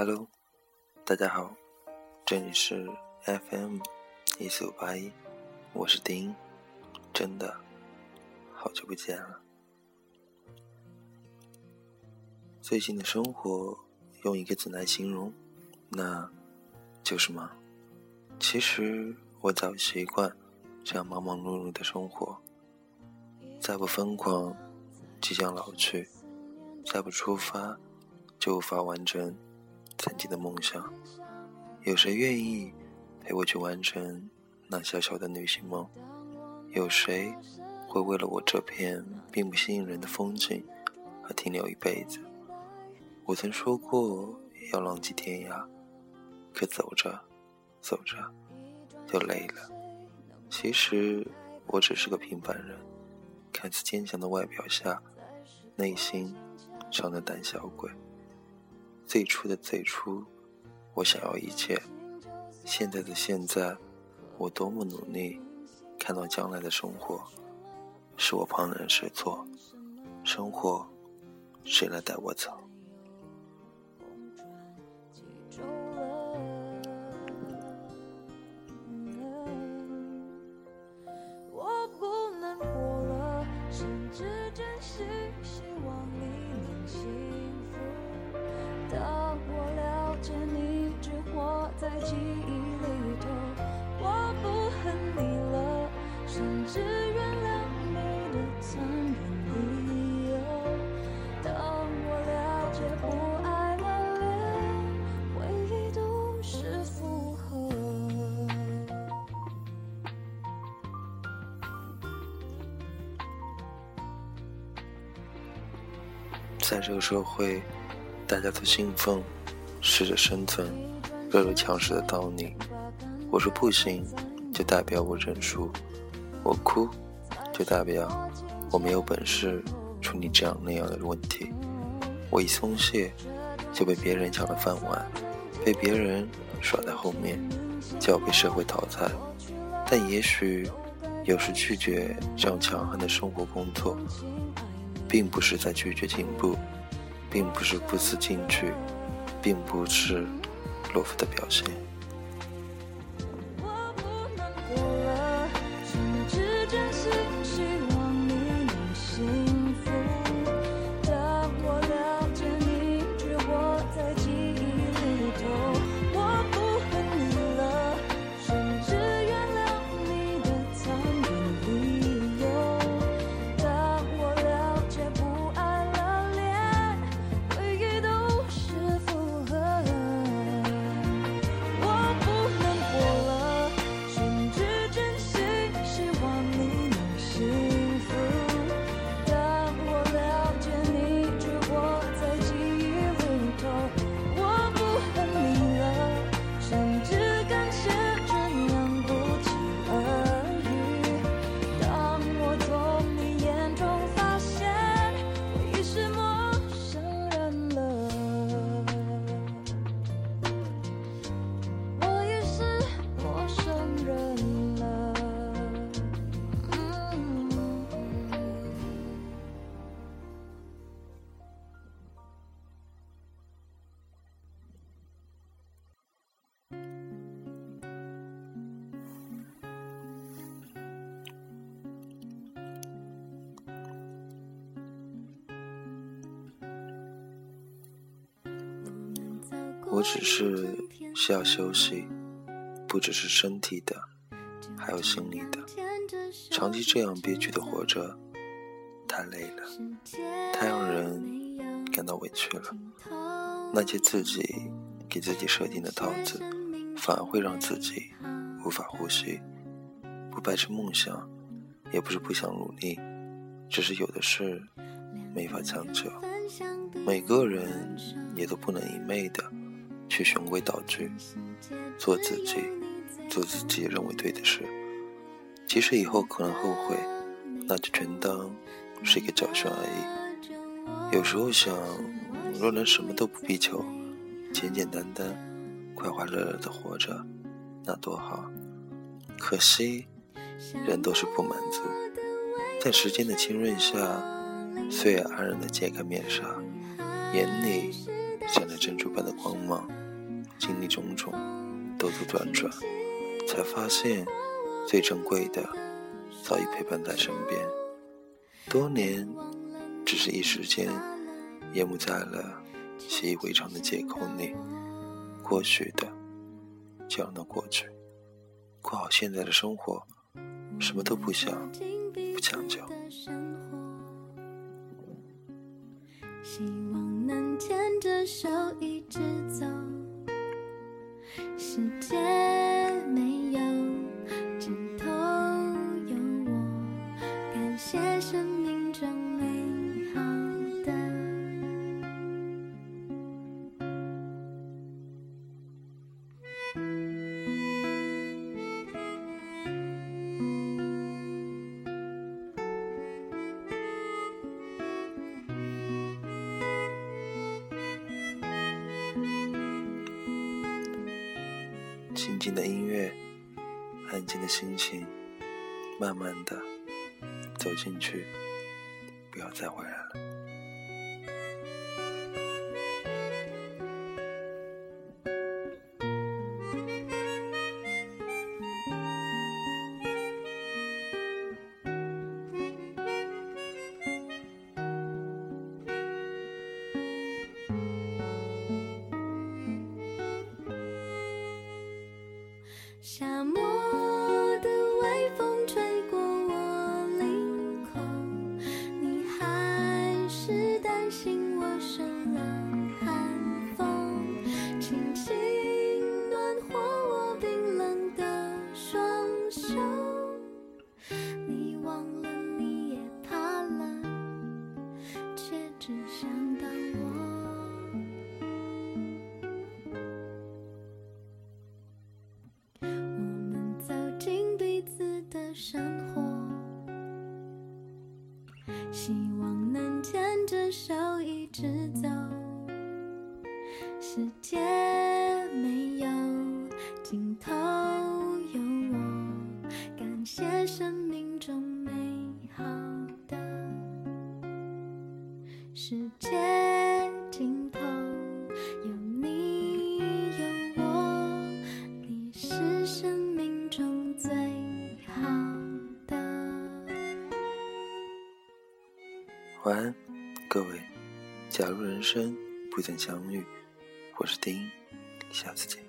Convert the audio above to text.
Hello，大家好，这里是 FM 一四五八一，我是丁，真的好久不见了。最近的生活用一个字来形容，那就是忙。其实我早习惯这样忙忙碌碌的生活，再不疯狂，即将老去；再不出发，就无法完成。曾经的梦想，有谁愿意陪我去完成那小小的旅行梦？有谁会为了我这片并不吸引人的风景而停留一辈子？我曾说过要浪迹天涯，可走着走着就累了。其实我只是个平凡人，看似坚强的外表下，内心装的胆小鬼。最初的最初，我想要一切；现在的现在，我多么努力。看到将来的生活，是我旁人谁错，生活谁来带我走？在这个社会，大家都兴奋，试着生存，弱肉强食的道理。我说不行，就代表我认输；我哭，就代表我没有本事处理这样那样的问题。我一松懈，就被别人抢了饭碗，被别人甩在后面，就要被社会淘汰。但也许，有时拒绝这样强悍的生活工作。并不是在拒绝进步，并不是不思进取，并不是懦夫的表现。我只是需要休息，不只是身体的，还有心理的。长期这样憋屈的活着，太累了，太让人感到委屈了。那些自己给自己设定的套子，反而会让自己无法呼吸。不白痴梦想，也不是不想努力，只是有的事没法强求。每个人也都不能一昧的。去循规蹈矩，做自己，做自己认为对的事。即使以后可能后悔，那就全当是一个教训而已。有时候想，若能什么都不必求，简简单单、快快乐乐的活着，那多好。可惜，人都是不满足，在时间的浸润下，岁月安然的揭开面纱，眼里。像那珍珠般的光芒，经历种种兜兜转转，才发现最珍贵的早已陪伴在身边。多年，只是一时间，淹没在了习以为常的借口里。过去的，就让它过去，过好现在的生活，什么都不想，不强求。希望能牵着手一直走，时间静静的音乐，安静的心情，慢慢的走进去，不要再回来直走。世界没有尽头，有我，感谢生命中美好的。世界尽头有你，有我。你是生命中最好的。晚安，各位。假如人生不曾相遇我是丁下次见。